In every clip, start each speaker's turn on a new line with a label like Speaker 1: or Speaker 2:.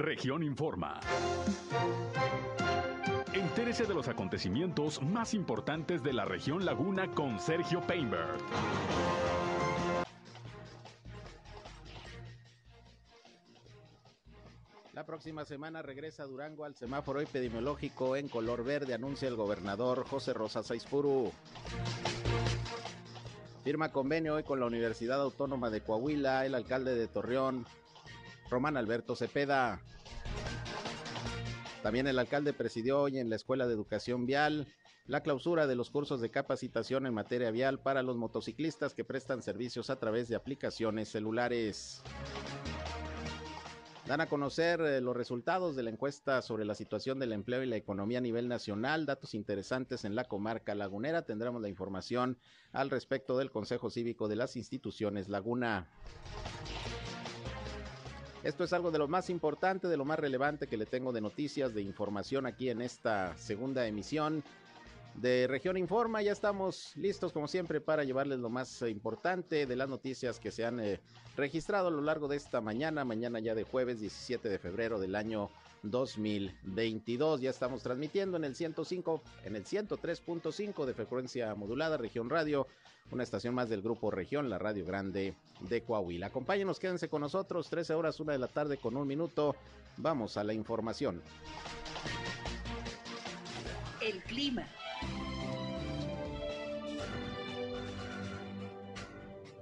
Speaker 1: Región Informa. Entérese de los acontecimientos más importantes de la región Laguna con Sergio Painberg.
Speaker 2: La próxima semana regresa Durango al semáforo epidemiológico en color verde, anuncia el gobernador José Rosa Saizpuru. Firma convenio hoy con la Universidad Autónoma de Coahuila, el alcalde de Torreón, Román Alberto Cepeda. También el alcalde presidió hoy en la Escuela de Educación Vial la clausura de los cursos de capacitación en materia vial para los motociclistas que prestan servicios a través de aplicaciones celulares. Dan a conocer eh, los resultados de la encuesta sobre la situación del empleo y la economía a nivel nacional, datos interesantes en la comarca lagunera. Tendremos la información al respecto del Consejo Cívico de las Instituciones Laguna. Esto es algo de lo más importante, de lo más relevante que le tengo de noticias, de información aquí en esta segunda emisión de Región Informa. Ya estamos listos, como siempre, para llevarles lo más importante de las noticias que se han eh, registrado a lo largo de esta mañana, mañana ya de jueves 17 de febrero del año 2022. Ya estamos transmitiendo en el 105, en el 103.5 de frecuencia modulada, Región Radio una estación más del Grupo Región, la Radio Grande de Coahuila. Acompáñenos, quédense con nosotros, 13 horas, una de la tarde con un minuto. Vamos a la información.
Speaker 3: El clima.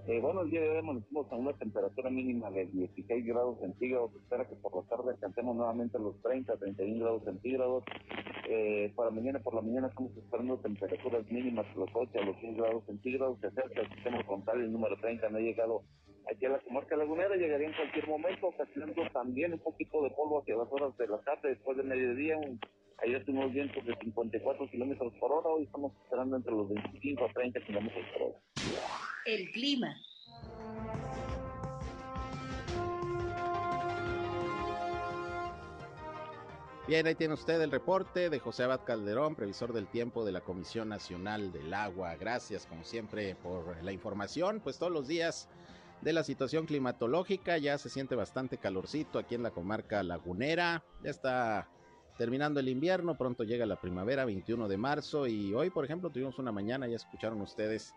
Speaker 4: Eh, bueno, el día de hoy amanecimos a una temperatura mínima de 16 grados centígrados. espera que por la tarde alcancemos nuevamente los 30, 31 grados centígrados. Eh, para mañana por la mañana estamos esperando temperaturas mínimas de los 8 a los 10 grados centígrados. Se acerca el sistema frontal, el número 30 no ha llegado aquí a la comarca lagunera. Llegaría en cualquier momento, ocasionando también un poquito de polvo hacia las horas de la tarde, después del mediodía. Ayer tuvimos vientos de 54 kilómetros por hora. Hoy estamos esperando entre los 25 a 30 kilómetros por hora.
Speaker 3: El clima.
Speaker 2: Bien, ahí tiene usted el reporte de José Abad Calderón, previsor del tiempo de la Comisión Nacional del Agua. Gracias, como siempre, por la información. Pues todos los días de la situación climatológica, ya se siente bastante calorcito aquí en la comarca lagunera. Ya está terminando el invierno, pronto llega la primavera, 21 de marzo. Y hoy, por ejemplo, tuvimos una mañana, ya escucharon ustedes,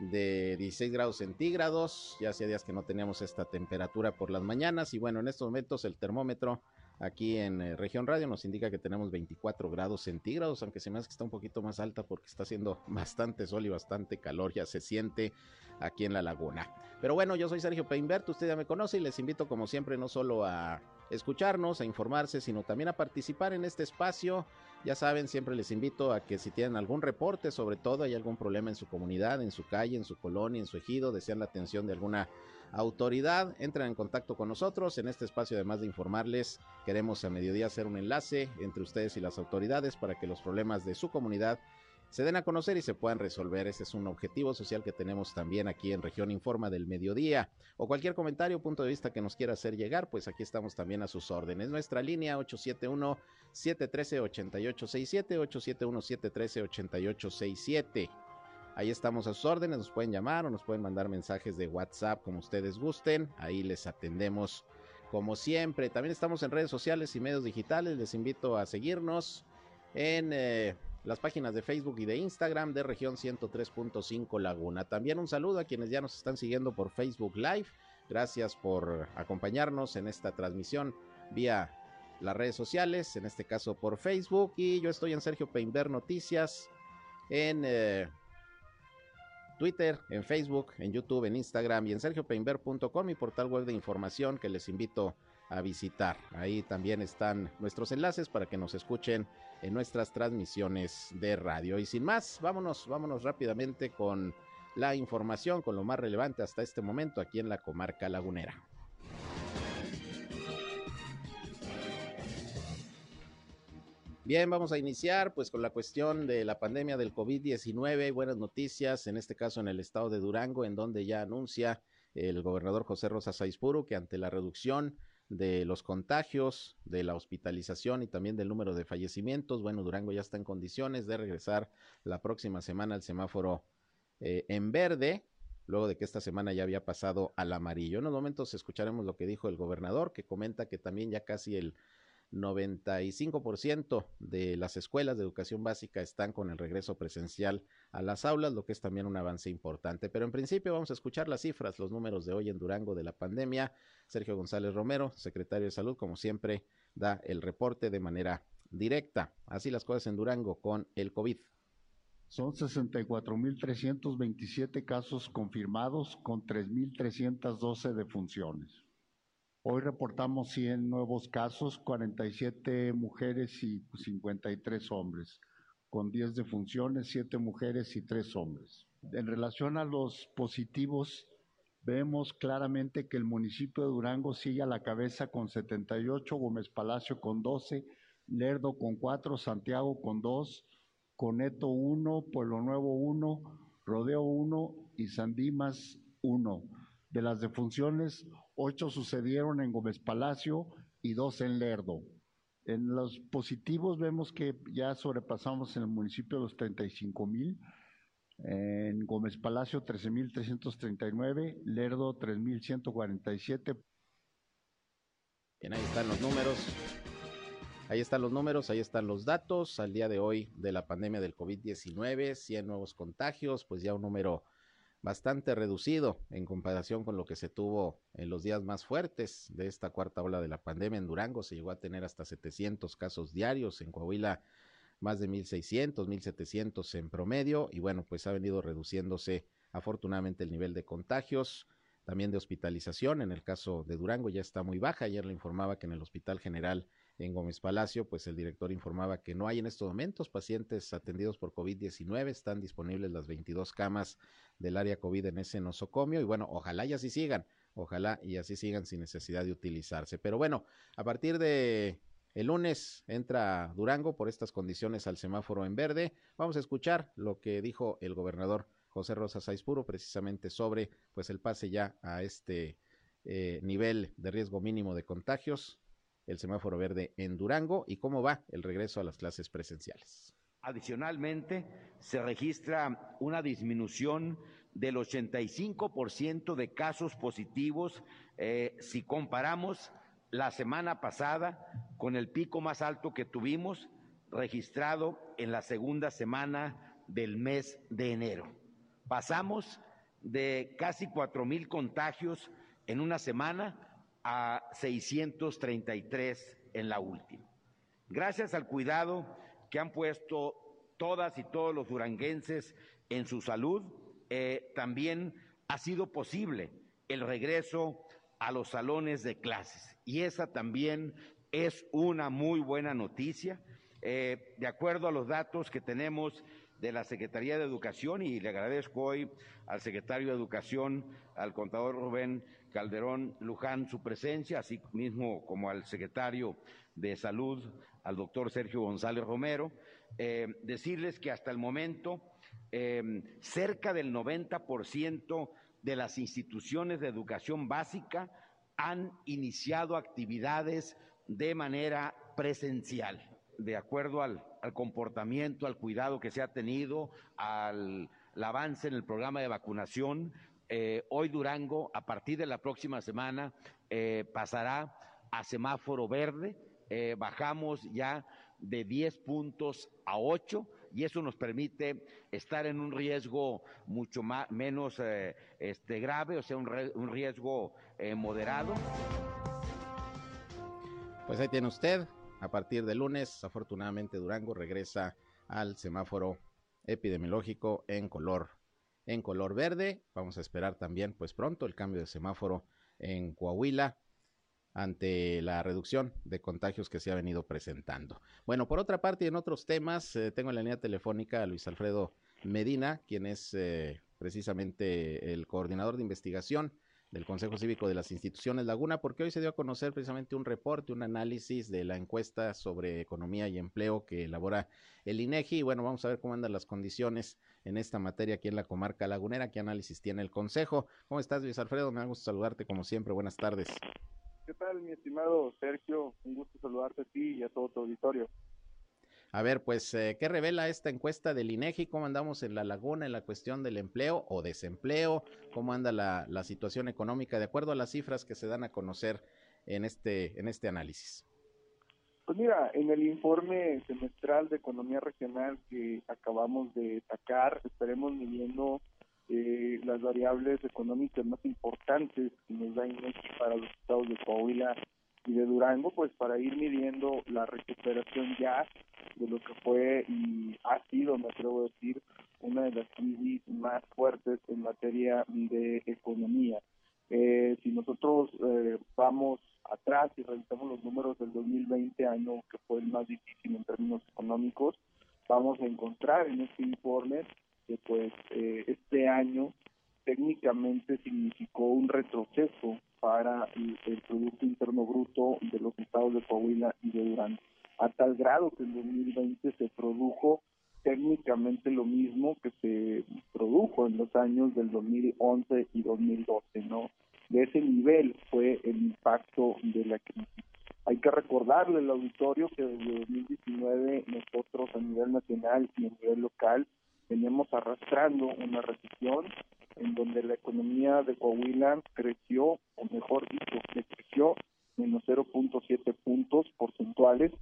Speaker 2: de 16 grados centígrados. Ya hacía días que no teníamos esta temperatura por las mañanas. Y bueno, en estos momentos el termómetro aquí en eh, Región Radio nos indica que tenemos 24 grados centígrados, aunque se me hace que está un poquito más alta porque está haciendo bastante sol y bastante calor, ya se siente aquí en la laguna. Pero bueno, yo soy Sergio Peinberto, usted ya me conoce y les invito como siempre no solo a escucharnos, a informarse, sino también a participar en este espacio. Ya saben, siempre les invito a que si tienen algún reporte, sobre todo hay algún problema en su comunidad, en su calle, en su colonia, en su ejido, desean la atención de alguna autoridad, entren en contacto con nosotros. En este espacio, además de informarles, queremos a mediodía hacer un enlace entre ustedes y las autoridades para que los problemas de su comunidad se den a conocer y se puedan resolver. Ese es un objetivo social que tenemos también aquí en Región Informa del Mediodía. O cualquier comentario punto de vista que nos quiera hacer llegar, pues aquí estamos también a sus órdenes. Nuestra línea 871-713-8867, 871-713-8867. Ahí estamos a sus órdenes, nos pueden llamar o nos pueden mandar mensajes de WhatsApp como ustedes gusten. Ahí les atendemos como siempre. También estamos en redes sociales y medios digitales. Les invito a seguirnos en eh, las páginas de Facebook y de Instagram de región 103.5 Laguna. También un saludo a quienes ya nos están siguiendo por Facebook Live. Gracias por acompañarnos en esta transmisión vía las redes sociales, en este caso por Facebook. Y yo estoy en Sergio Peinber Noticias en... Eh, Twitter, en Facebook, en YouTube, en Instagram y en sergiopeinber.com, mi portal web de información que les invito a visitar. Ahí también están nuestros enlaces para que nos escuchen en nuestras transmisiones de radio. Y sin más, vámonos, vámonos rápidamente con la información, con lo más relevante hasta este momento aquí en la comarca lagunera. Bien, vamos a iniciar pues con la cuestión de la pandemia del COVID-19. Buenas noticias, en este caso en el estado de Durango, en donde ya anuncia el gobernador José Rosa Saizpuro que ante la reducción de los contagios, de la hospitalización y también del número de fallecimientos, bueno, Durango ya está en condiciones de regresar la próxima semana al semáforo eh, en verde. luego de que esta semana ya había pasado al amarillo. En unos momentos escucharemos lo que dijo el gobernador, que comenta que también ya casi el 95% de las escuelas de educación básica están con el regreso presencial a las aulas, lo que es también un avance importante. Pero en principio vamos a escuchar las cifras, los números de hoy en Durango de la pandemia. Sergio González Romero, secretario de Salud, como siempre, da el reporte de manera directa. Así las cosas en Durango con el COVID.
Speaker 5: Son 64.327 casos confirmados con 3.312 defunciones. Hoy reportamos 100 nuevos casos, 47 mujeres y 53 hombres, con 10 defunciones, 7 mujeres y 3 hombres. En relación a los positivos, vemos claramente que el municipio de Durango sigue a la cabeza con 78, Gómez Palacio con 12, Lerdo con 4, Santiago con 2, Coneto 1, Pueblo Nuevo 1, Rodeo 1 y Sandimas 1. De las defunciones, ocho sucedieron en Gómez Palacio y dos en Lerdo. En los positivos vemos que ya sobrepasamos en el municipio los 35 mil. En Gómez Palacio 13.339, Lerdo 3.147.
Speaker 2: Bien, ahí están los números. Ahí están los números, ahí están los datos. Al día de hoy de la pandemia del COVID-19, 100 nuevos contagios, pues ya un número bastante reducido en comparación con lo que se tuvo en los días más fuertes de esta cuarta ola de la pandemia. En Durango se llegó a tener hasta 700 casos diarios, en Coahuila más de 1.600, 1.700 en promedio y bueno, pues ha venido reduciéndose afortunadamente el nivel de contagios, también de hospitalización. En el caso de Durango ya está muy baja. Ayer le informaba que en el Hospital General en Gómez Palacio, pues el director informaba que no hay en estos momentos pacientes atendidos por COVID-19, están disponibles las 22 camas del área COVID en ese nosocomio y bueno, ojalá y así sigan, ojalá y así sigan sin necesidad de utilizarse. Pero bueno, a partir de el lunes entra Durango por estas condiciones al semáforo en verde. Vamos a escuchar lo que dijo el gobernador José Rosa Saizpuro precisamente sobre pues el pase ya a este eh, nivel de riesgo mínimo de contagios el semáforo verde en Durango y cómo va el regreso a las clases presenciales.
Speaker 6: Adicionalmente, se registra una disminución del 85% de casos positivos eh, si comparamos la semana pasada con el pico más alto que tuvimos registrado en la segunda semana del mes de enero. Pasamos de casi cuatro mil contagios en una semana a 633 en la última. Gracias al cuidado que han puesto todas y todos los duranguenses en su salud, eh, también ha sido posible el regreso a los salones de clases. Y esa también es una muy buena noticia. Eh, de acuerdo a los datos que tenemos de la Secretaría de Educación, y le agradezco hoy al secretario de Educación, al contador Rubén Calderón Luján su presencia, así mismo como al secretario de Salud, al doctor Sergio González Romero, eh, decirles que hasta el momento eh, cerca del 90% de las instituciones de educación básica han iniciado actividades de manera presencial, de acuerdo al, comportamiento, al cuidado que se ha tenido, al avance en el programa de vacunación, eh, hoy Durango, a partir de la próxima semana, eh, pasará a semáforo verde. Eh, bajamos ya de 10 puntos a 8 y eso nos permite estar en un riesgo mucho más, menos este, grave, o sea, un, un riesgo moderado.
Speaker 2: Pues ahí tiene usted. A partir de lunes, afortunadamente Durango regresa al semáforo epidemiológico en color en color verde. Vamos a esperar también, pues pronto, el cambio de semáforo en Coahuila ante la reducción de contagios que se ha venido presentando. Bueno, por otra parte, en otros temas, eh, tengo en la línea telefónica a Luis Alfredo Medina, quien es eh, precisamente el coordinador de investigación del Consejo Cívico de las Instituciones Laguna, porque hoy se dio a conocer precisamente un reporte, un análisis de la encuesta sobre economía y empleo que elabora el INEGI. Y bueno, vamos a ver cómo andan las condiciones en esta materia aquí en la comarca lagunera, qué análisis tiene el Consejo. ¿Cómo estás, Luis Alfredo? Me da gusto saludarte como siempre. Buenas tardes.
Speaker 7: ¿Qué tal, mi estimado Sergio? Un gusto saludarte a ti y a todo tu auditorio.
Speaker 2: A ver, pues, eh, ¿qué revela esta encuesta del INEGI? ¿Cómo andamos en la laguna en la cuestión del empleo o desempleo? ¿Cómo anda la, la situación económica de acuerdo a las cifras que se dan a conocer en este, en este análisis?
Speaker 7: Pues mira, en el informe semestral de economía regional que acabamos de sacar, estaremos midiendo eh, las variables económicas más importantes que nos da INEGI para los estados de Coahuila y de Durango, pues para ir midiendo la recuperación ya de lo que fue y ha sido, me atrevo a decir, una de las crisis más fuertes en materia de economía. Eh, si nosotros eh, vamos atrás y revisamos los números del 2020, año que fue el más difícil en términos económicos, vamos a encontrar en este informe que pues eh, este año técnicamente significó un retroceso para el, Producto Interno Bruto de los estados de Coahuila y de Durango, a tal grado que en 2020 se produjo técnicamente lo mismo que se produjo en los años del 2011 y 2012, ¿no? de ese nivel fue el impacto de la crisis. Hay que recordarle al auditorio que desde 2019 nosotros a nivel nacional y a nivel local veníamos arrastrando una recesión en donde la economía de Coahuila creció, o mejor dicho, creció menos 0.7 puntos porcentuales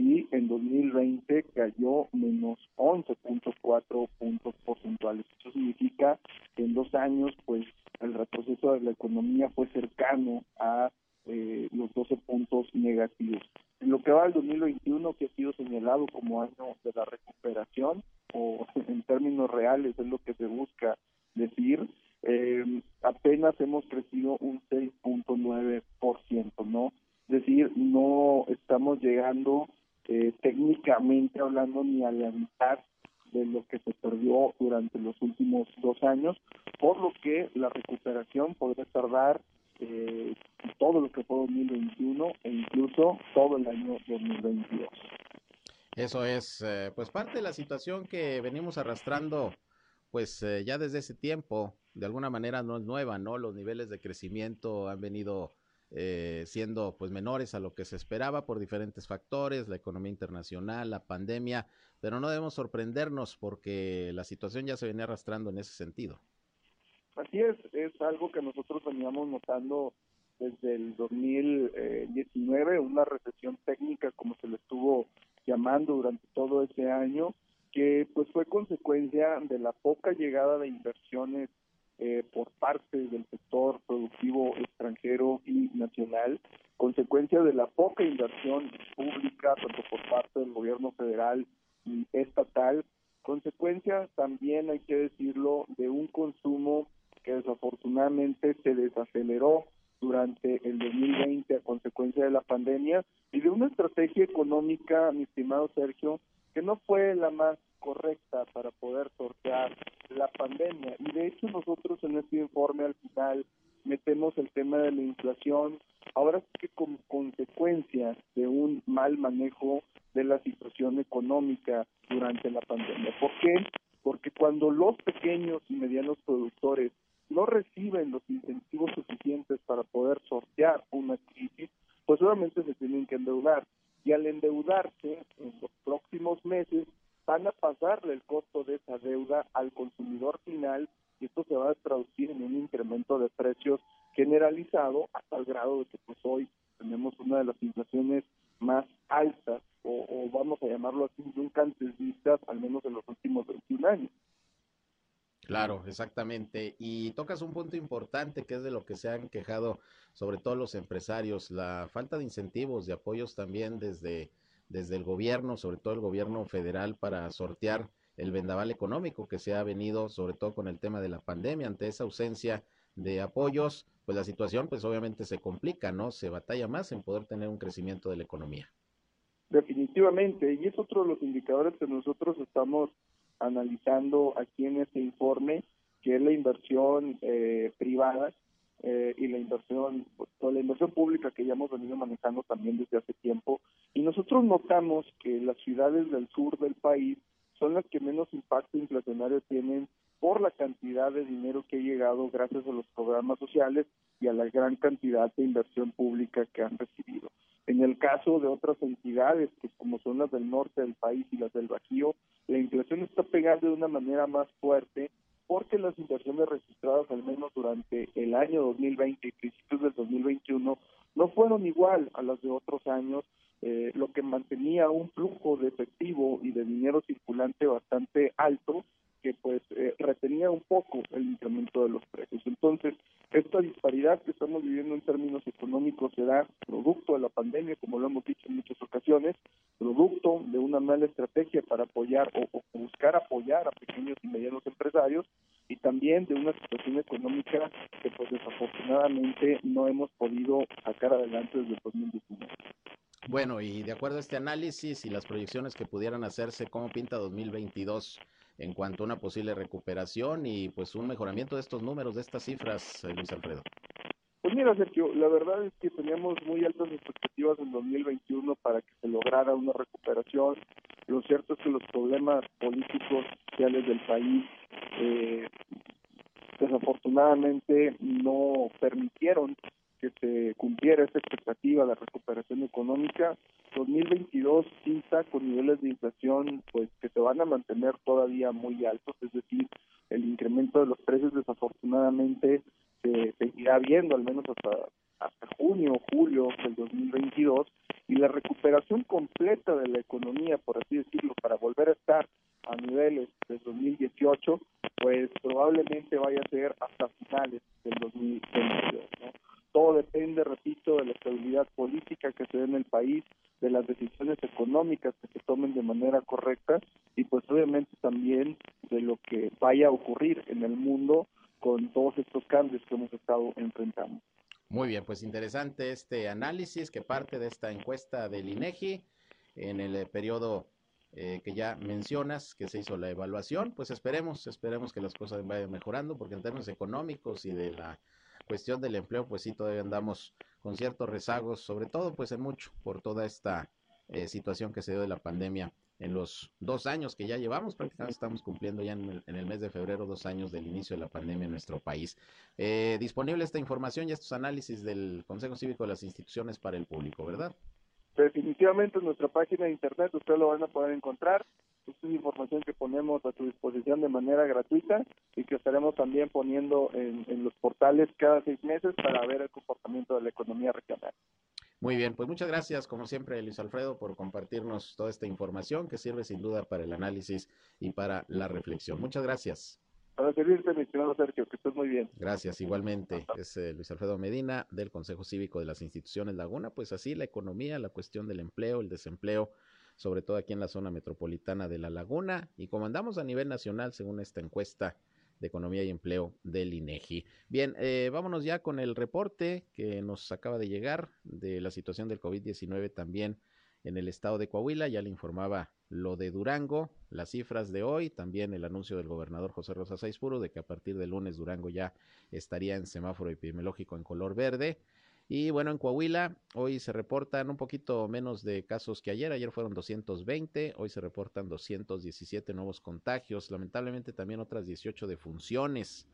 Speaker 7: y en 2020 cayó menos 11.4 puntos porcentuales. Eso significa que en dos años, pues, el retroceso de la economía fue cercano a eh, los 12 puntos negativos. En lo que va al 2021, que ha sido señalado como año de la recuperación, o en términos reales es lo que se busca decir, eh, apenas hemos crecido un 6.9%, ¿no? Es decir, no estamos llegando eh, técnicamente hablando ni a la mitad de lo que se perdió durante los últimos dos años, por lo que la recuperación podría tardar eh, todo lo que fue 2021 e incluso todo el año 2022.
Speaker 2: Eso es, eh, pues parte de la situación que venimos arrastrando, pues ya desde ese tiempo, de alguna manera no es nueva, ¿no? Los niveles de crecimiento han venido eh, siendo pues menores a lo que se esperaba por diferentes factores, la economía internacional, la pandemia, pero no debemos sorprendernos porque la situación ya se venía arrastrando en ese sentido.
Speaker 7: Así es, es algo que nosotros veníamos notando desde el 2019, una recesión técnica como se le estuvo llamando durante todo ese año, que pues fue consecuencia de la poca llegada de inversiones eh, por parte del sector productivo extranjero y nacional, consecuencia de la poca inversión pública, tanto por parte del gobierno federal y estatal, consecuencia también, hay que decirlo, de un consumo que desafortunadamente se desaceleró durante el 2020 a consecuencia de la pandemia y de una estrategia económica, mi estimado Sergio, que no fue la más correcta para poder sortear la pandemia. Y de hecho nosotros en este informe al final metemos el tema de la inflación, ahora sí que como consecuencia de un mal manejo de la situación económica durante la pandemia. ¿Por qué? Porque cuando los pequeños y medianos productores no reciben los incentivos suficientes para poder sortear una crisis, pues obviamente se tienen que endeudar. Y al endeudarse en los próximos meses, el costo de esa deuda al consumidor final y esto se va a traducir en un incremento de precios generalizado hasta el grado de que pues hoy tenemos una de las inflaciones más altas o, vamos a llamarlo así nunca antes vistas al menos en los últimos 21 años.
Speaker 2: Claro, exactamente. Y tocas un punto importante que es de lo que se han quejado sobre todo los empresarios, la falta de incentivos, de apoyos también desde desde el gobierno, sobre todo el gobierno federal, para sortear el vendaval económico que se ha venido, sobre todo con el tema de la pandemia, ante esa ausencia de apoyos, pues la situación pues obviamente se complica, ¿no? Se batalla más en poder tener un crecimiento de la economía.
Speaker 7: Definitivamente, y es otro de los indicadores que nosotros estamos analizando aquí en este informe, que es la inversión eh, privada eh, y la inversión, pues, la inversión pública que ya hemos venido manejando también desde hace tiempo. Y nosotros notamos que las ciudades del sur del país son las que menos impacto inflacionario tienen por la cantidad de dinero que ha llegado gracias a los programas sociales y a la gran cantidad de inversión pública que han recibido. En el caso de otras entidades, que como son las del norte del país y las del Bajío, la inflación está pegando de una manera más fuerte porque las inversiones registradas al menos durante el año 2020 y principios del 2021 no fueron igual a las de otros años, eh, lo que mantenía un flujo de efectivo y de dinero circulante bastante alto que pues eh, retenía un poco el incremento de los precios. Entonces, esta disparidad que estamos viviendo en términos económicos será producto de la pandemia, como lo hemos dicho en muchas ocasiones, producto de una mala estrategia para apoyar o, buscar apoyar a pequeños y medianos empresarios y también de una situación económica que pues desafortunadamente no hemos podido sacar adelante desde el 2019.
Speaker 2: Bueno, y de acuerdo a este análisis y las proyecciones que pudieran hacerse, ¿cómo pinta 2022? en cuanto a una posible recuperación y pues un mejoramiento de estos números, de estas cifras, eh, Luis Alfredo?
Speaker 7: Pues mira, Sergio, la verdad es que teníamos muy altas expectativas en 2021 para que se lograra una recuperación. Lo cierto es que los problemas políticos, sociales del país, eh, desafortunadamente no permitieron que se cumpliera esa expectativa de recuperación económica. 2022 pinta con niveles de inflación pues que se van a mantener todavía muy altos, es decir, el incremento de los precios desafortunadamente seguirá viendo al menos hasta hasta junio o julio del 2022 y la recuperación completa de la economía, por así decirlo, para volver a estar a niveles del 2018, pues probablemente vaya a ser hasta finales del 2022. ¿no? Todo depende, repito, de la estabilidad política que se dé en el país, de las decisiones económicas que se tomen de manera correcta y pues obviamente también de lo que vaya a ocurrir en el mundo con todos estos cambios que hemos estado enfrentando.
Speaker 2: Muy bien, pues interesante este análisis que parte de esta encuesta del INEGI en el eh, periodo eh, que ya mencionas, que se hizo la evaluación, pues esperemos, esperemos que las cosas vayan mejorando, porque en términos económicos y de la cuestión del empleo, pues sí, todavía andamos con ciertos rezagos, sobre todo pues en mucho por toda esta eh, situación que se dio de la pandemia en los dos años que ya llevamos, prácticamente estamos cumpliendo ya en el, mes de febrero dos años del inicio de la pandemia en nuestro país. Eh, disponible esta información y estos análisis del Consejo Cívico de las instituciones para el público, ¿verdad?
Speaker 7: Definitivamente en nuestra página de internet ustedes lo van a poder encontrar. Esta es información que ponemos a su disposición de manera gratuita y que estaremos también poniendo en, en los portales cada seis meses para ver el comportamiento de la economía regional.
Speaker 2: Muy bien, pues muchas gracias, como siempre, Luis Alfredo, por compartirnos toda esta información que sirve sin duda para el análisis y para la reflexión. Muchas gracias.
Speaker 7: Para servirte, mi estimado Sergio, que estés muy bien.
Speaker 2: Gracias, igualmente. Es eh, Luis Alfredo Medina del Consejo Cívico de las Instituciones Laguna. Pues así la economía, la cuestión del empleo, el desempleo, sobre todo aquí en la zona metropolitana de La Laguna. Y como andamos a nivel nacional, según esta encuesta de Economía y Empleo del INEGI. Bien, eh, vámonos ya con el reporte que nos acaba de llegar de la situación del COVID-19 también en el estado de Coahuila. Ya le informaba lo de Durango, las cifras de hoy, también el anuncio del gobernador José Rosa Saizpuro de que a partir del lunes Durango ya estaría en semáforo epidemiológico en color verde. Y bueno, en Coahuila hoy se reportan un poquito menos de casos que ayer. Ayer fueron 220, hoy se reportan 217 nuevos contagios. Lamentablemente también otras 18 defunciones,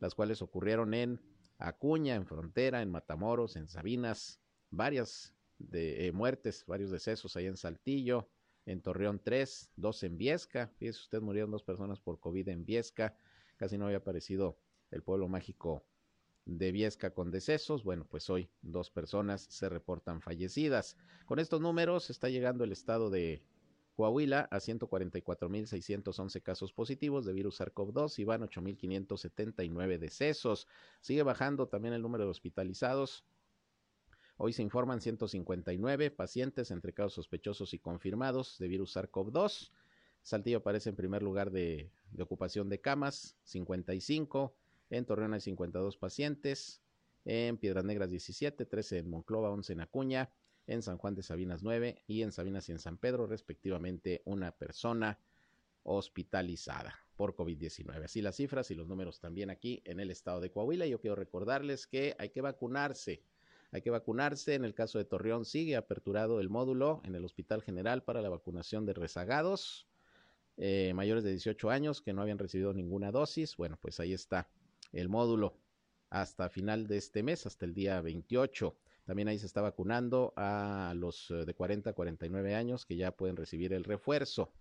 Speaker 2: las cuales ocurrieron en Acuña, en Frontera, en Matamoros, en Sabinas, varias de eh, muertes, varios decesos ahí en Saltillo, en Torreón 3, dos en Viesca. Fíjese usted, murieron dos personas por COVID en Viesca. Casi no había aparecido el pueblo mágico de Viesca con decesos. Bueno, pues hoy dos personas se reportan fallecidas. Con estos números está llegando el estado de Coahuila a 144.611 casos positivos de virus SARS-CoV-2 y van 8.579 decesos. Sigue bajando también el número de hospitalizados. Hoy se informan 159 pacientes entre casos sospechosos y confirmados de virus SARS-CoV-2. Saltillo aparece en primer lugar de, de ocupación de camas, 55. En Torreón hay 52 pacientes. En Piedras Negras 17, 13 en Monclova, 11 en Acuña, en San Juan de Sabinas 9 y en Sabinas y en San Pedro, respectivamente, una persona hospitalizada por COVID-19. Así las cifras y los números también aquí en el estado de Coahuila. Yo quiero recordarles que hay que vacunarse. Hay que vacunarse. En el caso de Torreón sigue aperturado el módulo en el Hospital General para la vacunación de rezagados. eh, mayores de 18 años que no habían recibido ninguna dosis. Bueno, pues ahí está el módulo hasta final de este mes, hasta el día 28. También ahí se está vacunando a los eh, de 40 a 49 años que ya pueden recibir el refuerzo.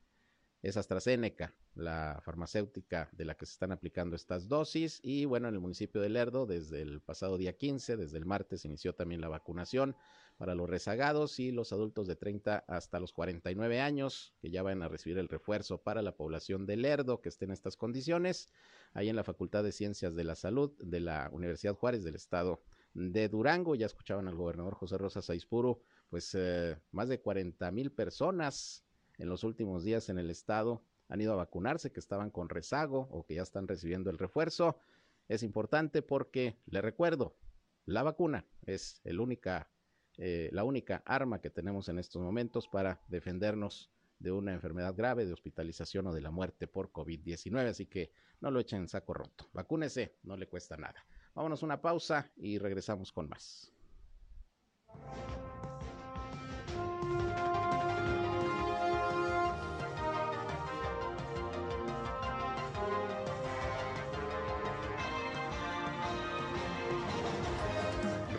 Speaker 2: Es AstraZeneca, la farmacéutica de la que se están aplicando estas dosis. Y bueno, en el municipio de Lerdo, desde el pasado día 15, desde el martes, inició también la vacunación para los rezagados y los adultos de 30 hasta los 49 años, que ya van a recibir el refuerzo para la población de Lerdo que esté en estas condiciones. Ahí en la Facultad de Ciencias de la Salud de la Universidad Juárez del Estado de Durango. Ya escuchaban al gobernador José Rosa Saizpuro, pues eh, más de 40 mil personas en los últimos días en el estado han ido a vacunarse, que estaban con rezago o que ya están recibiendo el refuerzo. Es importante porque, le recuerdo, la vacuna es el única, eh, la única arma que tenemos en estos momentos para defendernos de una enfermedad grave, de hospitalización o de la muerte por COVID-19. Así que no lo echen en saco roto. Vacúnese, no le cuesta nada. Vámonos una pausa y regresamos con más.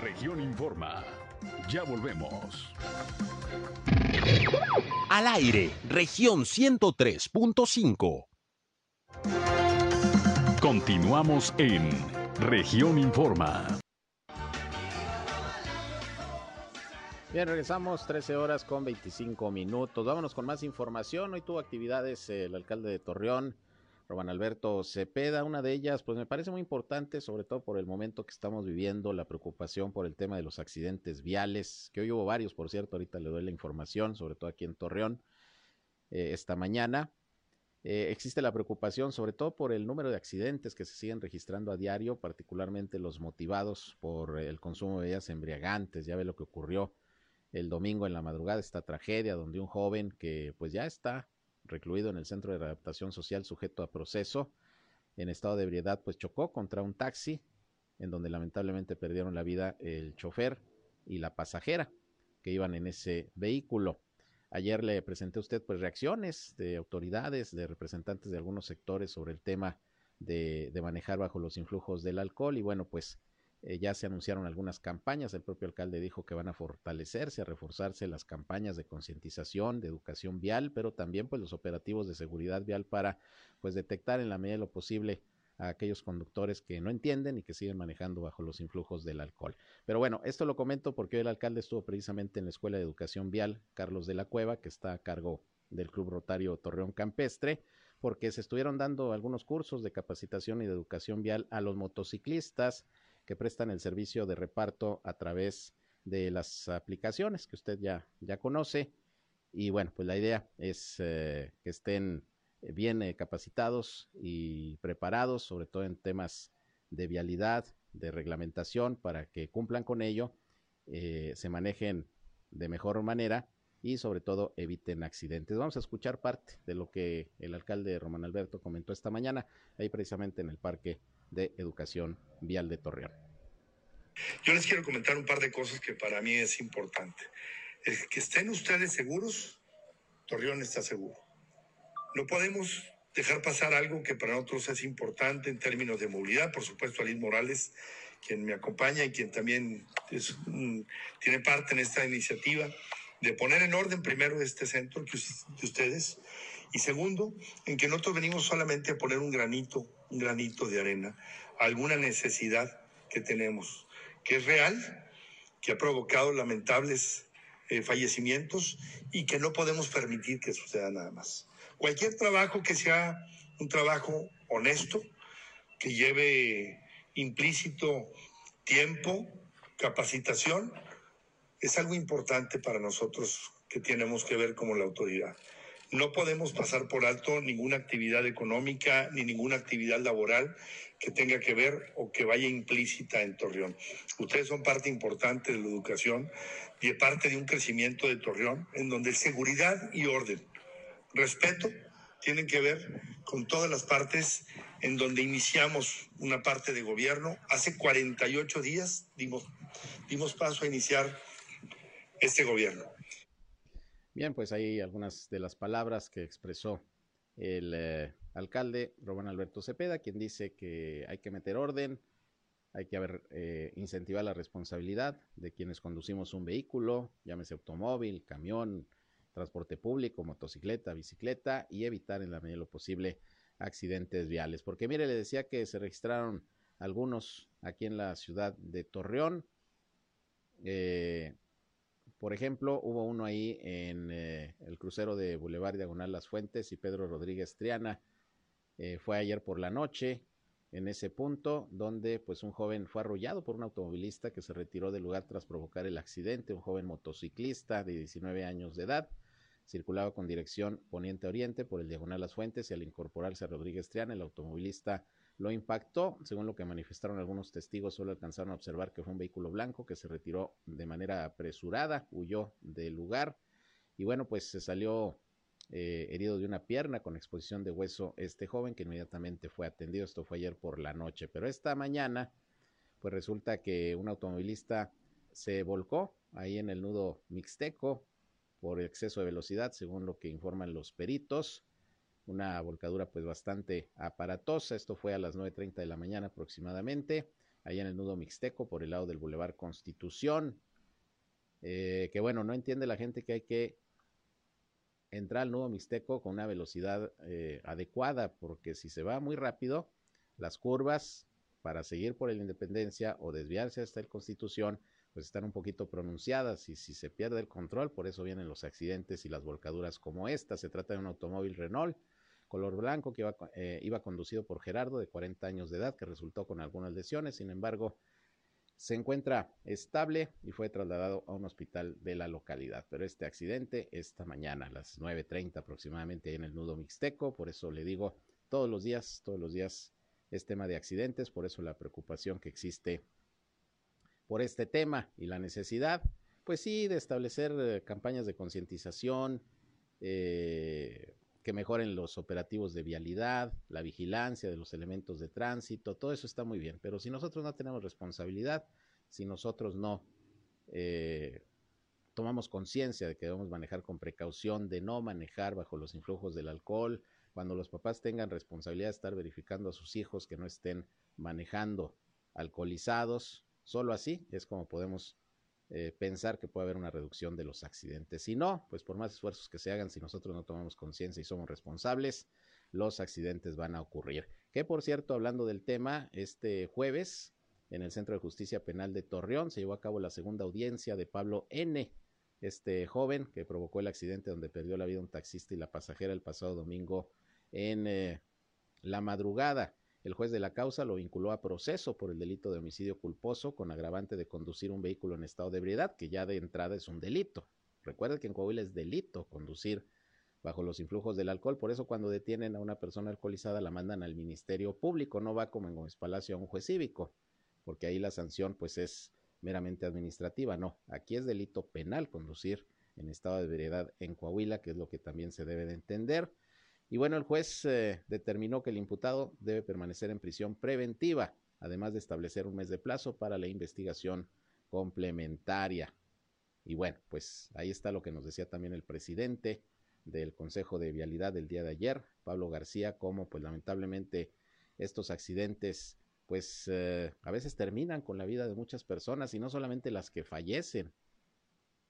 Speaker 1: Región Informa. Ya volvemos.
Speaker 8: Al aire, región 103.5.
Speaker 1: Continuamos en Región Informa.
Speaker 2: Bien, regresamos 13 horas con 25 minutos. Vámonos con más información. Hoy tuvo actividades el alcalde de Torreón, Roban Alberto Cepeda. Una de ellas, pues me parece muy importante, sobre todo por el momento que estamos viviendo, la preocupación por el tema de los accidentes viales, que hoy hubo varios, por cierto, ahorita le doy la información, sobre todo aquí en Torreón, eh, esta mañana. Eh, existe la preocupación sobre todo por el número de accidentes que se siguen registrando a diario, particularmente los motivados por el consumo de bebidas embriagantes. Ya ve lo que ocurrió el domingo en la madrugada, esta tragedia donde un joven que pues ya está recluido en el centro de readaptación social sujeto a proceso en estado de ebriedad pues chocó contra un taxi en donde lamentablemente perdieron la vida el chofer y la pasajera que iban en ese vehículo. Ayer le presenté a usted pues reacciones de autoridades, de representantes de algunos sectores sobre el tema de, de manejar bajo los influjos del alcohol y bueno pues eh, ya se anunciaron algunas campañas, el propio alcalde dijo que van a fortalecerse, a reforzarse las campañas de concientización, de educación vial, pero también pues los operativos de seguridad vial para pues detectar en la medida de lo posible a aquellos conductores que no entienden y que siguen manejando bajo los influjos del alcohol. Pero bueno, esto lo comento porque hoy el alcalde estuvo precisamente en la Escuela de Educación Vial Carlos de la Cueva, que está a cargo del Club Rotario Torreón Campestre, porque se estuvieron dando algunos cursos de capacitación y de educación vial a los motociclistas que prestan el servicio de reparto a través de las aplicaciones que usted ya, ya conoce. Y bueno, pues la idea es eh, que estén bien eh, capacitados y preparados, sobre todo en temas de vialidad, de reglamentación, para que cumplan con ello, eh, se manejen de mejor manera y sobre todo eviten accidentes. Vamos a escuchar parte de lo que el alcalde Román Alberto comentó esta mañana, ahí precisamente en el Parque de Educación Vial de Torreón.
Speaker 9: Yo les quiero comentar un par de cosas que para mí es importante. Es que estén ustedes seguros, Torreón está seguro. No podemos dejar pasar algo que para nosotros es importante en términos de movilidad. Por supuesto, Alice Morales, quien me acompaña y quien también es, tiene parte en esta iniciativa, de poner en orden primero este centro que ustedes, y segundo, en que nosotros venimos solamente a poner un granito, un granito de arena, alguna necesidad que tenemos, que es real, que ha provocado lamentables eh, fallecimientos y que no podemos permitir que suceda nada más. Cualquier trabajo que sea un trabajo honesto, que lleve implícito tiempo, capacitación, es algo importante para nosotros que tenemos que ver como la autoridad. No podemos pasar por alto ninguna actividad económica ni ninguna actividad laboral que tenga que ver o que vaya implícita en Torreón. Ustedes son parte importante de la educación y parte de un crecimiento de Torreón en donde seguridad y orden respeto tienen que ver con todas las partes en donde iniciamos una parte de gobierno. Hace 48 días dimos, dimos paso a iniciar este gobierno.
Speaker 2: Bien, pues ahí algunas de las palabras que expresó el eh, alcalde Román Alberto Cepeda, quien dice que hay que meter orden, hay que haber, eh, incentivar la responsabilidad de quienes conducimos un vehículo, llámese automóvil, camión, transporte público, motocicleta, bicicleta, y evitar en la medida de lo posible accidentes viales. Porque mire, le decía que se registraron algunos aquí en la ciudad de Torreón. Eh, por ejemplo, hubo uno ahí en eh, el crucero de Boulevard Diagonal Las Fuentes y Pedro Rodríguez Triana. Eh, fue ayer por la noche en ese punto donde pues un joven fue arrollado por un automovilista que se retiró del lugar tras provocar el accidente, un joven motociclista de 19 años de edad circulaba con dirección poniente-oriente por el diagonal Las Fuentes y al incorporarse a Rodríguez Triana, el automovilista lo impactó. Según lo que manifestaron algunos testigos, solo alcanzaron a observar que fue un vehículo blanco que se retiró de manera apresurada, huyó del lugar y bueno, pues se salió eh, herido de una pierna con exposición de hueso este joven que inmediatamente fue atendido. Esto fue ayer por la noche, pero esta mañana, pues resulta que un automovilista se volcó ahí en el nudo mixteco por exceso de velocidad, según lo que informan los peritos. Una volcadura pues bastante aparatosa. Esto fue a las 9.30 de la mañana aproximadamente, allá en el nudo mixteco por el lado del Boulevard Constitución. Eh, que bueno, no entiende la gente que hay que entrar al nudo mixteco con una velocidad eh, adecuada, porque si se va muy rápido, las curvas para seguir por la Independencia o desviarse hasta el Constitución pues están un poquito pronunciadas y si se pierde el control, por eso vienen los accidentes y las volcaduras como esta. Se trata de un automóvil Renault color blanco que iba, eh, iba conducido por Gerardo de 40 años de edad que resultó con algunas lesiones, sin embargo se encuentra estable y fue trasladado a un hospital de la localidad. Pero este accidente esta mañana a las 9.30 aproximadamente en el nudo mixteco, por eso le digo todos los días, todos los días es tema de accidentes, por eso la preocupación que existe por este tema y la necesidad, pues sí, de establecer eh, campañas de concientización, eh, que mejoren los operativos de vialidad, la vigilancia de los elementos de tránsito, todo eso está muy bien, pero si nosotros no tenemos responsabilidad, si nosotros no eh, tomamos conciencia de que debemos manejar con precaución, de no manejar bajo los influjos del alcohol, cuando los papás tengan responsabilidad de estar verificando a sus hijos que no estén manejando alcoholizados, Solo así es como podemos eh, pensar que puede haber una reducción de los accidentes. Si no, pues por más esfuerzos que se hagan, si nosotros no tomamos conciencia y somos responsables, los accidentes van a ocurrir. Que por cierto, hablando del tema, este jueves en el Centro de Justicia Penal de Torreón se llevó a cabo la segunda audiencia de Pablo N., este joven que provocó el accidente donde perdió la vida un taxista y la pasajera el pasado domingo en eh, la madrugada. El juez de la causa lo vinculó a proceso por el delito de homicidio culposo con agravante de conducir un vehículo en estado de ebriedad, que ya de entrada es un delito. Recuerda que en Coahuila es delito conducir bajo los influjos del alcohol, por eso cuando detienen a una persona alcoholizada la mandan al Ministerio Público, no va como en Gómez Palacio a un juez cívico, porque ahí la sanción pues es meramente administrativa, no, aquí es delito penal conducir en estado de ebriedad en Coahuila, que es lo que también se debe de entender. Y bueno, el juez eh, determinó que el imputado debe permanecer en prisión preventiva, además de establecer un mes de plazo para la investigación complementaria. Y bueno, pues ahí está lo que nos decía también el presidente del Consejo de Vialidad del día de ayer, Pablo García, como pues lamentablemente estos accidentes pues eh, a veces terminan con la vida de muchas personas y no solamente las que fallecen,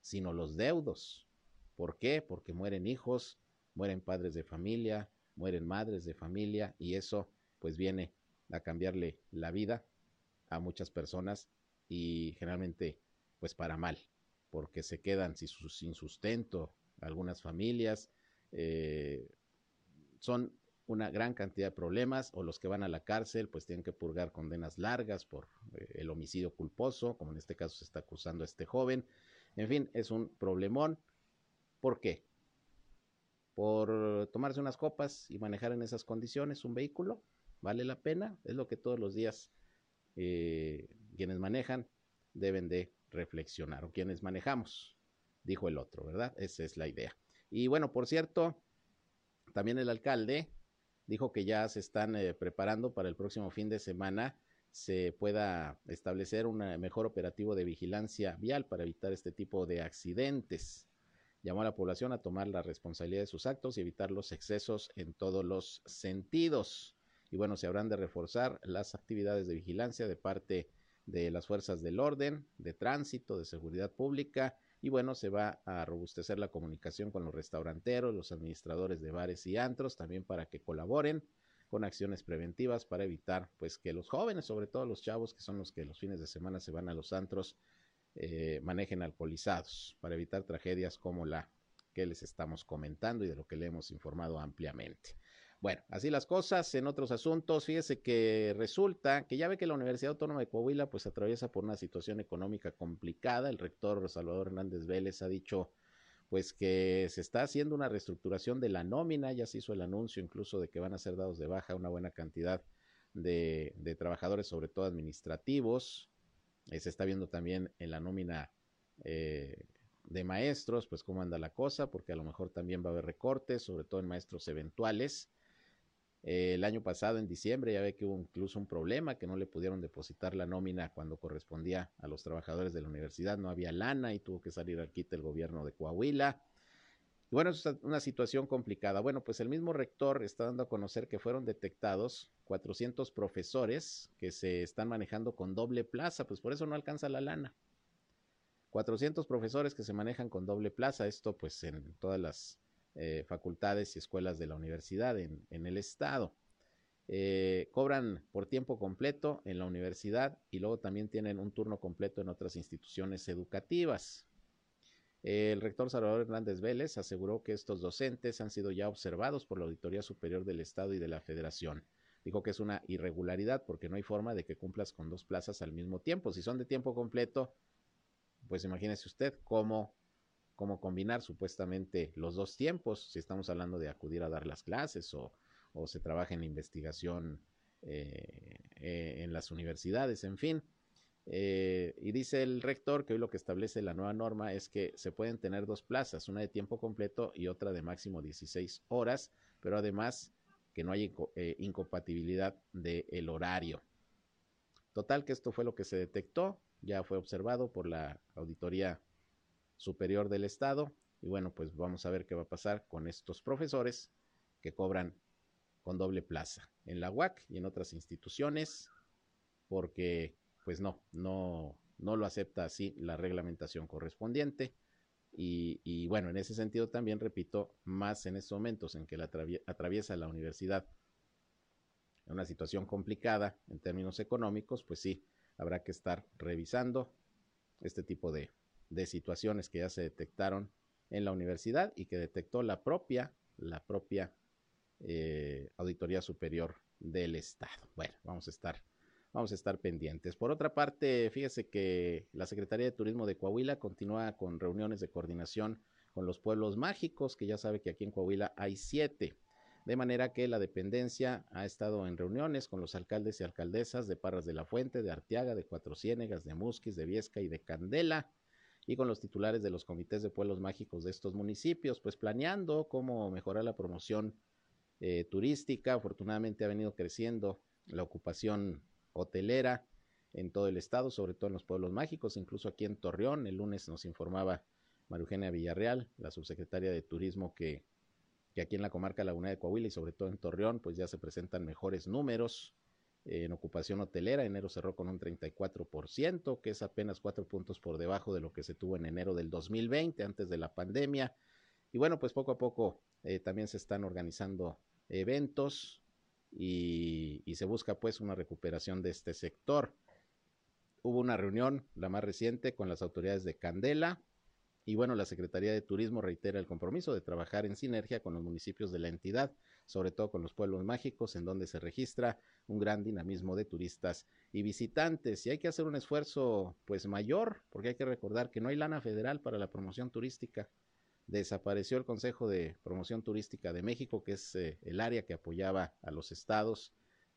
Speaker 2: sino los deudos. ¿Por qué? Porque mueren hijos, mueren padres de familia, mueren madres de familia y eso pues viene a cambiarle la vida a muchas personas y generalmente pues para mal, porque se quedan sin sustento algunas familias, eh, son una gran cantidad de problemas o los que van a la cárcel pues tienen que purgar condenas largas por eh, el homicidio culposo, como en este caso se está acusando a este joven. En fin, es un problemón. ¿Por qué? Por tomarse unas copas y manejar en esas condiciones un vehículo, vale la pena, es lo que todos los días eh, quienes manejan deben de reflexionar, o quienes manejamos, dijo el otro, ¿verdad? Esa es la idea. Y bueno, por cierto, también el alcalde dijo que ya se están eh, preparando para el próximo fin de semana se pueda establecer un mejor operativo de vigilancia vial para evitar este tipo de accidentes. Llamó a la población a tomar la responsabilidad de sus actos y evitar los excesos en todos los sentidos. Y bueno, se habrán de reforzar las actividades de vigilancia de parte de las fuerzas del orden, de tránsito, de seguridad pública y bueno, se va a robustecer la comunicación con los restauranteros, los administradores de bares y antros, también para que colaboren con acciones preventivas para evitar pues que los jóvenes, sobre todo los chavos que son los que los fines de semana se van a los antros, eh, manejen alcoholizados, para evitar tragedias como la que les estamos comentando y de lo que le hemos informado ampliamente. Bueno, así las cosas. En otros asuntos, fíjese que resulta que ya ve que la Universidad Autónoma de Coahuila pues atraviesa por una situación económica complicada. El rector Salvador Hernández Vélez ha dicho pues que se está haciendo una reestructuración de la nómina, ya se hizo el anuncio incluso de que van a ser dados de baja una buena cantidad de, trabajadores, sobre todo administrativos. Eh, se está viendo también en la nómina eh, de maestros, pues cómo anda la cosa, porque a lo mejor también va a haber recortes, sobre todo en maestros eventuales. Eh, el año pasado, en diciembre, ya ve que hubo incluso un problema, que no le pudieron depositar la nómina cuando correspondía a los trabajadores de la universidad, no había lana y tuvo que salir al quite el gobierno de Coahuila. Y bueno, es una situación complicada. Bueno, pues el mismo rector está dando a conocer que fueron detectados 400 profesores que se están manejando con doble plaza, pues por eso no alcanza la lana. 400 profesores que se manejan con doble plaza, esto pues en todas las eh, facultades y escuelas de la universidad en, el estado. Eh, cobran por tiempo completo en la universidad y luego también tienen un turno completo en otras instituciones educativas. El rector Salvador Hernández Vélez aseguró que estos docentes han sido ya observados por la Auditoría Superior del Estado y de la Federación. Dijo que es una irregularidad porque no hay forma de que cumplas con dos plazas al mismo tiempo. Si son de tiempo completo, pues imagínese usted cómo cómo combinar supuestamente los dos tiempos, si estamos hablando de acudir a dar las clases o, se trabaja en investigación eh, eh, en las universidades, en fin. Eh, y dice el rector que hoy lo que establece la nueva norma es que se pueden tener dos plazas, una de tiempo completo y otra de máximo 16 horas, pero además que no haya incompatibilidad del horario. Total que esto fue lo que se detectó, ya fue observado por la auditoría superior del Estado. Y bueno, pues vamos a ver qué va a pasar con estos profesores que cobran con doble plaza en la UAC y en otras instituciones, porque pues no, no, no lo acepta así la reglamentación correspondiente. Y, bueno, en ese sentido también repito, más en estos momentos en que la atraviesa la universidad en una situación complicada en términos económicos, pues sí, habrá que estar revisando este tipo de, de situaciones que ya se detectaron en la universidad y que detectó la propia, la propia eh, Auditoría Superior del Estado. Bueno, vamos a estar, vamos a estar pendientes. Por otra parte, fíjese que la Secretaría de Turismo de Coahuila continúa con reuniones de coordinación con los pueblos mágicos, que ya sabe que aquí en Coahuila hay siete. De manera que la dependencia ha estado en reuniones con los alcaldes y alcaldesas de Parras de la Fuente, de Arteaga, de Cuatro Ciénegas, de Musquis, de Viesca y de Candela y con los titulares de los comités de pueblos mágicos de estos municipios, pues planeando cómo mejorar la promoción eh, turística. Afortunadamente ha venido creciendo la ocupación hotelera en todo el estado, sobre todo en los pueblos mágicos, incluso aquí en Torreón. El lunes nos informaba María Eugenia Villarreal, la subsecretaria de Turismo, que, que aquí en la comarca Laguna de Coahuila y sobre todo en Torreón, pues ya se presentan mejores números en ocupación hotelera. Enero cerró con un 34%, que es apenas cuatro puntos por debajo de lo que se tuvo en enero del 2020, antes de la pandemia. Y bueno, pues poco a poco eh, también se están organizando eventos y, se busca pues una recuperación de este sector. Hubo una reunión, la más reciente, con las autoridades de Candela, y bueno, la Secretaría de Turismo reitera el compromiso de trabajar en sinergia con los municipios de la entidad, sobre todo con los pueblos mágicos, en donde se registra un gran dinamismo de turistas y visitantes. Y hay que hacer un esfuerzo pues mayor, porque hay que recordar que no hay lana federal para la promoción turística. Desapareció el Consejo de Promoción Turística de México, que es eh, el área que apoyaba a los estados,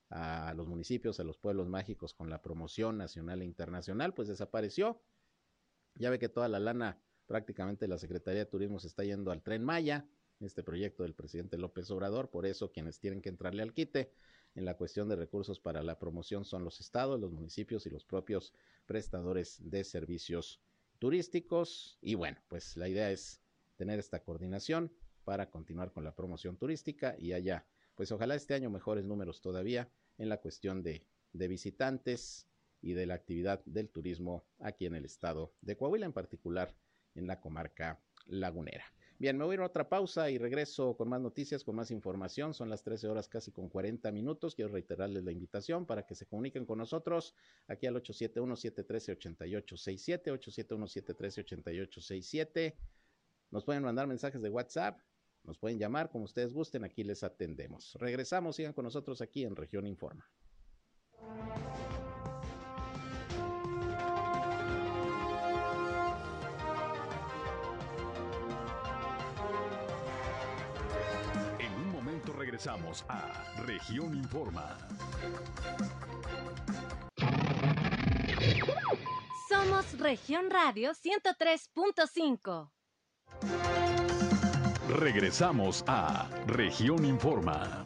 Speaker 2: a los municipios, a los pueblos mágicos con la promoción nacional e internacional, pues desapareció. Ya ve que toda la lana prácticamente la Secretaría de Turismo se está yendo al tren Maya, este proyecto del presidente López Obrador, por eso quienes tienen que entrarle al quite en la cuestión de recursos para la promoción son los estados, los municipios y los propios prestadores de servicios turísticos. Y bueno, pues la idea es tener esta coordinación para continuar con la promoción turística y allá, pues ojalá este año mejores números todavía en la cuestión de, de visitantes y de la actividad del turismo aquí en el estado de Coahuila, en particular en la comarca lagunera. Bien, me voy a ir a otra pausa y regreso con más noticias, con más información. Son las 13 horas casi con 40 minutos. Quiero reiterarles la invitación para que se comuniquen con nosotros aquí al 871-713-8867, 871-713-8867. Nos pueden mandar mensajes de WhatsApp, nos pueden llamar como ustedes gusten, aquí les atendemos. Regresamos, sigan con nosotros aquí en Región Informa.
Speaker 1: regresamos a Región Informa.
Speaker 10: Somos Región Radio 103.5.
Speaker 1: Regresamos a Región Informa.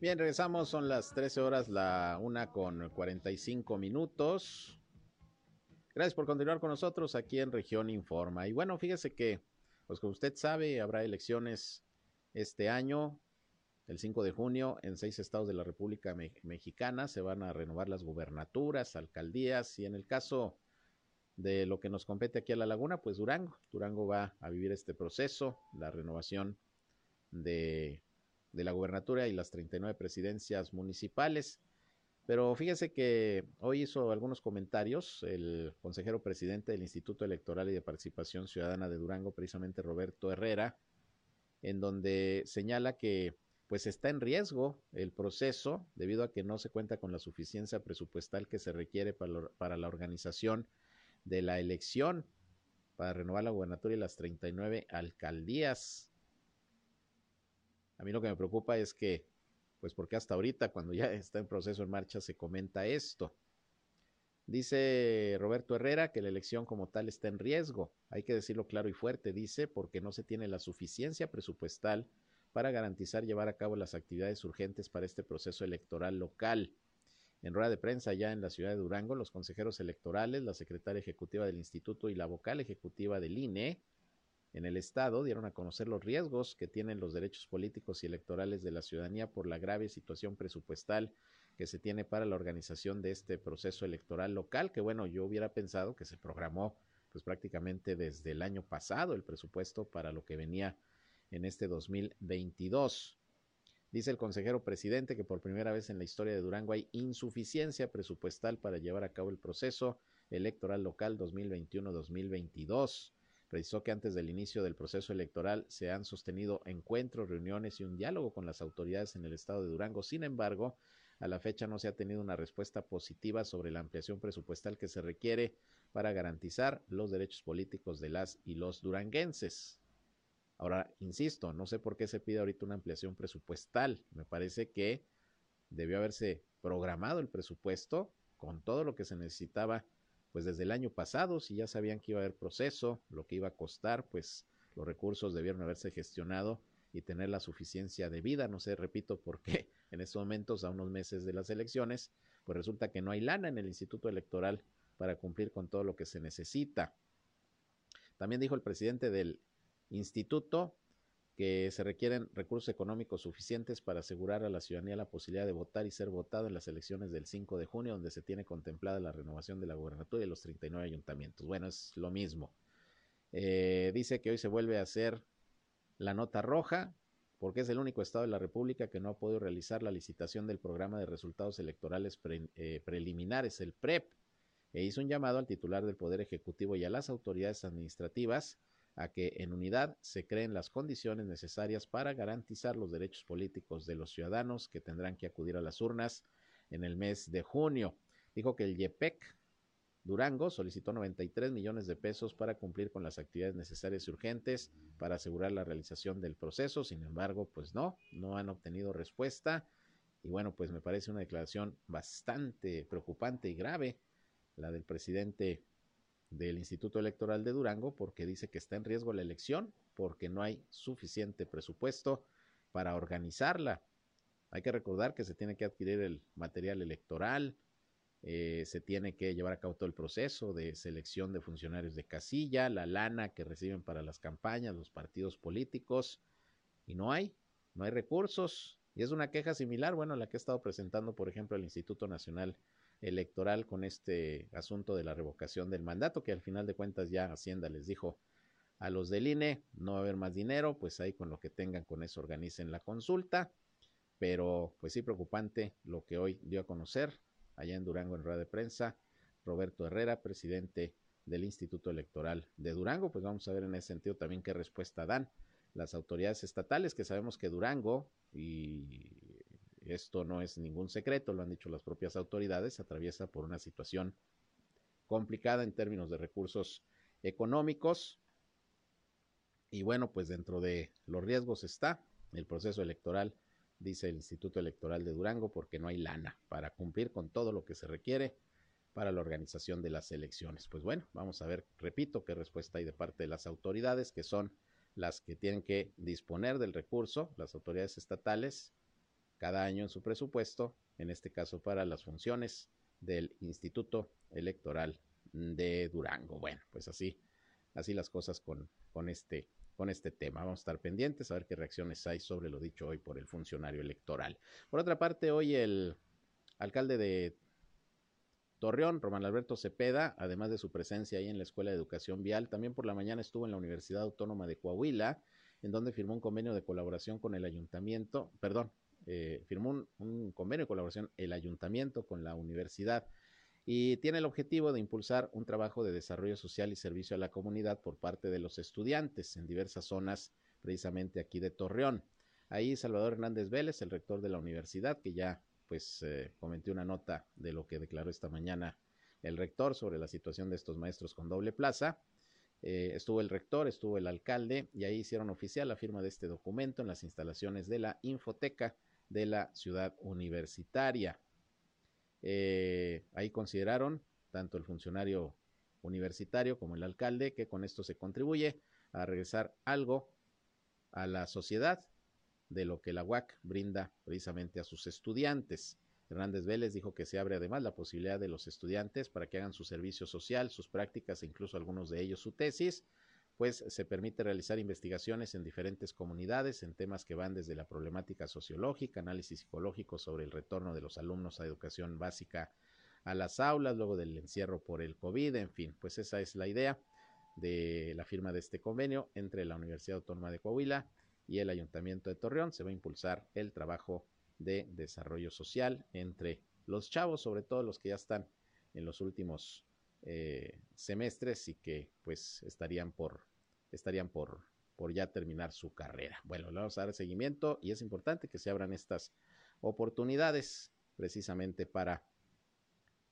Speaker 2: Bien, regresamos, son las 13 horas, la una con 45 minutos. Gracias por continuar con nosotros aquí en Región Informa. Y bueno, fíjese que, pues como usted sabe, habrá elecciones este año, el 5 de junio, en seis estados de la República Mexicana. Se van a renovar las gubernaturas, alcaldías y en el caso de lo que nos compete aquí a La Laguna, pues Durango. Durango va a vivir este proceso, la renovación de, de la gubernatura y las 39 presidencias municipales. Pero fíjese que hoy hizo algunos comentarios el consejero presidente del Instituto Electoral y de Participación Ciudadana de Durango, precisamente Roberto Herrera, en donde señala que pues está en riesgo el proceso debido a que no se cuenta con la suficiencia presupuestal que se requiere para, para la organización de la elección para renovar la gubernatura y las 39 alcaldías. A mí lo que me preocupa es que pues porque hasta ahorita, cuando ya está en proceso en marcha, se comenta esto. Dice Roberto Herrera que la elección como tal está en riesgo. Hay que decirlo claro y fuerte, dice, porque no se tiene la suficiencia presupuestal para garantizar llevar a cabo las actividades urgentes para este proceso electoral local. En rueda de prensa ya en la ciudad de Durango, los consejeros electorales, la secretaria ejecutiva del instituto y la vocal ejecutiva del INE en el Estado dieron a conocer los riesgos que tienen los derechos políticos y electorales de la ciudadanía por la grave situación presupuestal que se tiene para la organización de este proceso electoral local, que bueno, yo hubiera pensado que se programó pues prácticamente desde el año pasado el presupuesto para lo que venía en este 2022. Dice el consejero presidente que por primera vez en la historia de Durango hay insuficiencia presupuestal para llevar a cabo el proceso electoral local 2021-2022. Precisó que antes del inicio del proceso electoral se han sostenido encuentros, reuniones y un diálogo con las autoridades en el estado de Durango. Sin embargo, a la fecha no se ha tenido una respuesta positiva sobre la ampliación presupuestal que se requiere para garantizar los derechos políticos de las y los duranguenses. Ahora, insisto, no sé por qué se pide ahorita una ampliación presupuestal. Me parece que debió haberse programado el presupuesto con todo lo que se necesitaba pues desde el año pasado, si ya sabían que iba a haber proceso, lo que iba a costar, pues los recursos debieron haberse gestionado y tener la suficiencia de vida. No sé, repito, por qué en estos momentos, a unos meses de las elecciones, pues resulta que no hay lana en el Instituto Electoral para cumplir con todo lo que se necesita. También dijo el presidente del instituto que se requieren recursos económicos suficientes para asegurar a la ciudadanía la posibilidad de votar y ser votado en las elecciones del 5 de junio, donde se tiene contemplada la renovación de la gobernatura y los 39 ayuntamientos. Bueno, es lo mismo. Eh, dice que hoy se vuelve a hacer la nota roja, porque es el único estado de la República que no ha podido realizar la licitación del programa de resultados electorales eh, preliminares, el PREP, e hizo un llamado al titular del Poder Ejecutivo y a las autoridades administrativas a que en unidad se creen las condiciones necesarias para garantizar los derechos políticos de los ciudadanos que tendrán que acudir a las urnas en el mes de junio. Dijo que el YEPEC Durango solicitó 93 millones de pesos para cumplir con las actividades necesarias y urgentes para asegurar la realización del proceso. Sin embargo, pues no, no han obtenido respuesta. Y bueno, pues me parece una declaración bastante preocupante y grave la del presidente del Instituto Electoral de Durango porque dice que está en riesgo la elección porque no hay suficiente presupuesto para organizarla. Hay que recordar que se tiene que adquirir el material electoral, eh, se tiene que llevar a cabo todo el proceso de selección de funcionarios de casilla, la lana que reciben para las campañas, los partidos políticos, y no hay, no hay recursos. Y es una queja similar, bueno, a la que ha estado presentando, por ejemplo, el Instituto Nacional Electoral con este asunto de la revocación del mandato, que al final de cuentas ya Hacienda les dijo a los del INE, no va a haber más dinero, pues ahí con lo que tengan, con eso organicen la consulta. Pero pues sí preocupante lo que hoy dio a conocer allá en Durango en rueda de prensa. Roberto Herrera, presidente del Instituto Electoral de Durango. Pues vamos a ver en ese sentido también qué respuesta dan las autoridades estatales, que sabemos que Durango, y esto no es ningún secreto, lo han dicho las propias autoridades, atraviesa por una situación complicada en términos de recursos económicos. Y bueno, pues dentro de los riesgos está el proceso electoral dice el Instituto Electoral de Durango, porque no hay lana para cumplir con todo lo que se requiere para la organización de las elecciones. Pues bueno, vamos a ver, repito, qué respuesta hay de parte de las autoridades, que son las que tienen que disponer del recurso, las autoridades estatales, cada año en su presupuesto, en este caso para las funciones del Instituto Electoral de Durango. Bueno, pues así, así las cosas con, con este con este tema. Vamos a estar pendientes a ver qué reacciones hay sobre lo dicho hoy por el funcionario electoral. Por otra parte, hoy el alcalde de Torreón, Román Alberto Cepeda, además de su presencia ahí en la Escuela de Educación Vial, también por la mañana estuvo en la Universidad Autónoma de Coahuila, en donde firmó un convenio de colaboración con el ayuntamiento, perdón, eh, firmó un, convenio de colaboración el ayuntamiento con la universidad y tiene el objetivo de impulsar un trabajo de desarrollo social y servicio a la comunidad por parte de los estudiantes en diversas zonas, precisamente aquí de Torreón. Ahí Salvador Hernández Vélez, el rector de la universidad, que ya pues eh, comenté una nota de lo que declaró esta mañana el rector sobre la situación de estos maestros con doble plaza. Eh, estuvo el rector, estuvo el alcalde y ahí hicieron oficial la firma de este documento en las instalaciones de la Infoteca de la ciudad universitaria. Eh, ahí consideraron tanto el funcionario universitario como el alcalde que con esto se contribuye a regresar algo a la sociedad de lo que la UAC brinda precisamente a sus estudiantes. Hernández Vélez dijo que se abre además la posibilidad de los estudiantes para que hagan su servicio social, sus prácticas e incluso algunos de ellos su tesis pues se permite realizar investigaciones en diferentes comunidades en temas que van desde la problemática sociológica, análisis psicológico sobre el retorno de los alumnos a educación básica a las aulas, luego del encierro por el COVID, en fin, pues esa es la idea de la firma de este convenio entre la Universidad Autónoma de Coahuila y el Ayuntamiento de Torreón. Se va a impulsar el trabajo de desarrollo social entre los chavos, sobre todo los que ya están en los últimos eh, semestres y que pues estarían por estarían por, por ya terminar su carrera. Bueno, le vamos a dar seguimiento y es importante que se abran estas oportunidades precisamente para,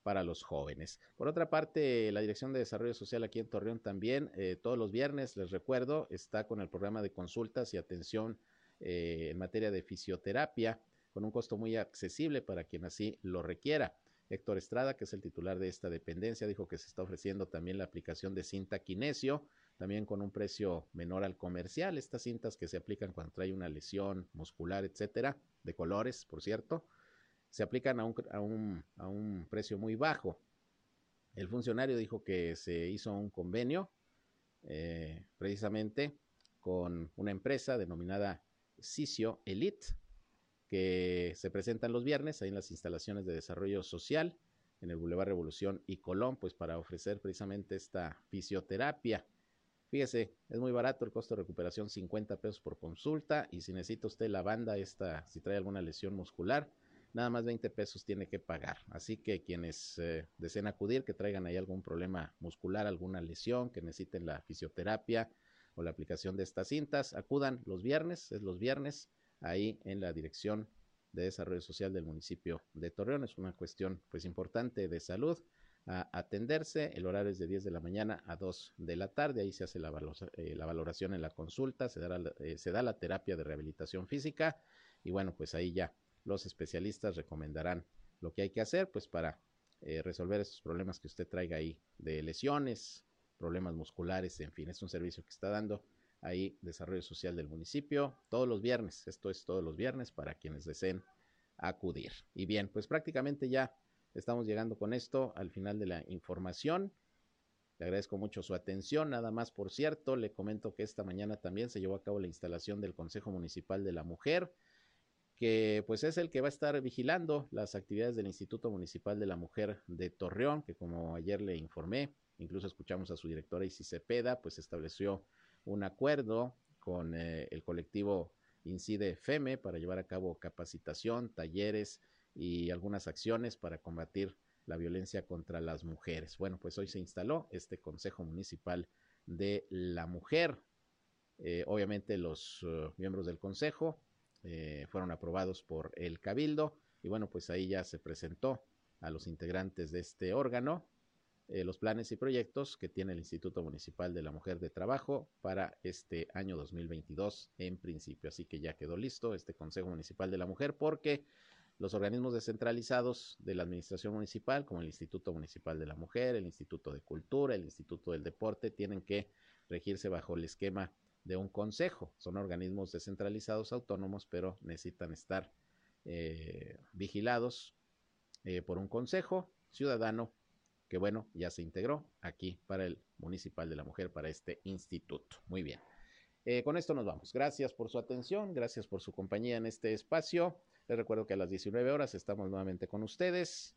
Speaker 2: para los jóvenes. Por otra parte, la Dirección de Desarrollo Social aquí en Torreón también, eh, todos los viernes, les recuerdo, está con el programa de consultas y atención eh, en materia de fisioterapia con un costo muy accesible para quien así lo requiera. Héctor Estrada, que es el titular de esta dependencia, dijo que se está ofreciendo también la aplicación de cinta kinesio también con un precio menor al comercial. Estas cintas que se aplican cuando trae una lesión muscular, etcétera, de colores, por cierto, se aplican a un, a un, a un precio muy bajo. El funcionario dijo que se hizo un convenio eh, precisamente con una empresa denominada Sisio Elite, que se presentan los viernes ahí en las instalaciones de desarrollo social en el Boulevard Revolución y Colón, pues para ofrecer precisamente esta fisioterapia. Fíjese, es muy barato el costo de recuperación, 50 pesos por consulta. Y si necesita usted la banda, esta, si trae alguna lesión muscular, nada más 20 pesos tiene que pagar. Así que quienes eh, deseen acudir, que traigan ahí algún problema muscular, alguna lesión, que necesiten la fisioterapia o la aplicación de estas cintas, acudan los viernes, es los viernes, ahí en la Dirección de Desarrollo Social del municipio de Torreón. Es una cuestión pues importante de salud a atenderse. El horario es de 10 de la mañana a 2 de la tarde. Ahí se hace la, eh, valoración en la consulta, se, eh, se da la terapia de rehabilitación física y bueno, pues ahí ya los especialistas recomendarán lo que hay que hacer pues para eh, resolver estos problemas que usted traiga ahí de lesiones, problemas musculares, en fin, es un servicio que está dando ahí Desarrollo Social del municipio todos los viernes. Esto es todos los viernes para quienes deseen acudir. Y bien, pues prácticamente ya estamos llegando con esto al final de la información. Le agradezco mucho su atención. Nada más, por cierto, le comento que esta mañana también se llevó a cabo la instalación del Consejo Municipal de la Mujer, que pues es el que va a estar vigilando las actividades del Instituto Municipal de la Mujer de Torreón, que como ayer le informé, incluso escuchamos a su directora Isis Cepeda, pues estableció un acuerdo con eh, el colectivo Incide FEME para llevar a cabo capacitación, talleres y algunas acciones para combatir la violencia contra las mujeres. Bueno, pues hoy se instaló este Consejo Municipal de la Mujer. Eh, obviamente los uh, miembros del Consejo eh, fueron aprobados por el Cabildo y bueno, pues ahí ya se presentó a los integrantes de este órgano eh, los planes y proyectos que tiene el Instituto Municipal de la Mujer de Trabajo para este año 2022 en principio. Así que ya quedó listo este Consejo Municipal de la Mujer porque los organismos descentralizados de la Administración Municipal, como el Instituto Municipal de la Mujer, el Instituto de Cultura, el Instituto del Deporte, tienen que regirse bajo el esquema de un consejo. Son organismos descentralizados autónomos, pero necesitan estar eh, vigilados eh, por un consejo ciudadano que bueno, ya se integró aquí para el Municipal de la Mujer, para este instituto. Muy bien. Eh, con esto nos vamos. Gracias por su atención, gracias por su compañía en este espacio. Les recuerdo que a las 19 horas estamos nuevamente con ustedes.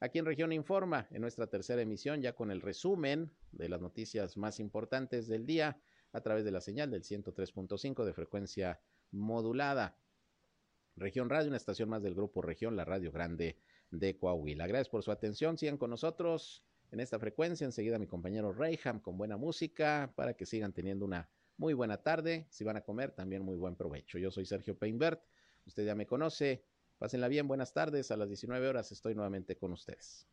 Speaker 2: Aquí en Región Informa, en nuestra tercera emisión, ya con el resumen de las noticias más importantes del día a través de la señal del 103.5 de frecuencia modulada. Región Radio, una estación más del grupo Región, la Radio Grande de Coahuila. Gracias por su atención. Sigan con nosotros en esta frecuencia. Enseguida mi compañero Reyham con buena música para que sigan teniendo una muy buena tarde. Si van a comer, también muy buen provecho. Yo soy Sergio Peinbert. Usted ya me conoce. Pásenla bien. Buenas tardes. A las 19 horas estoy nuevamente con ustedes.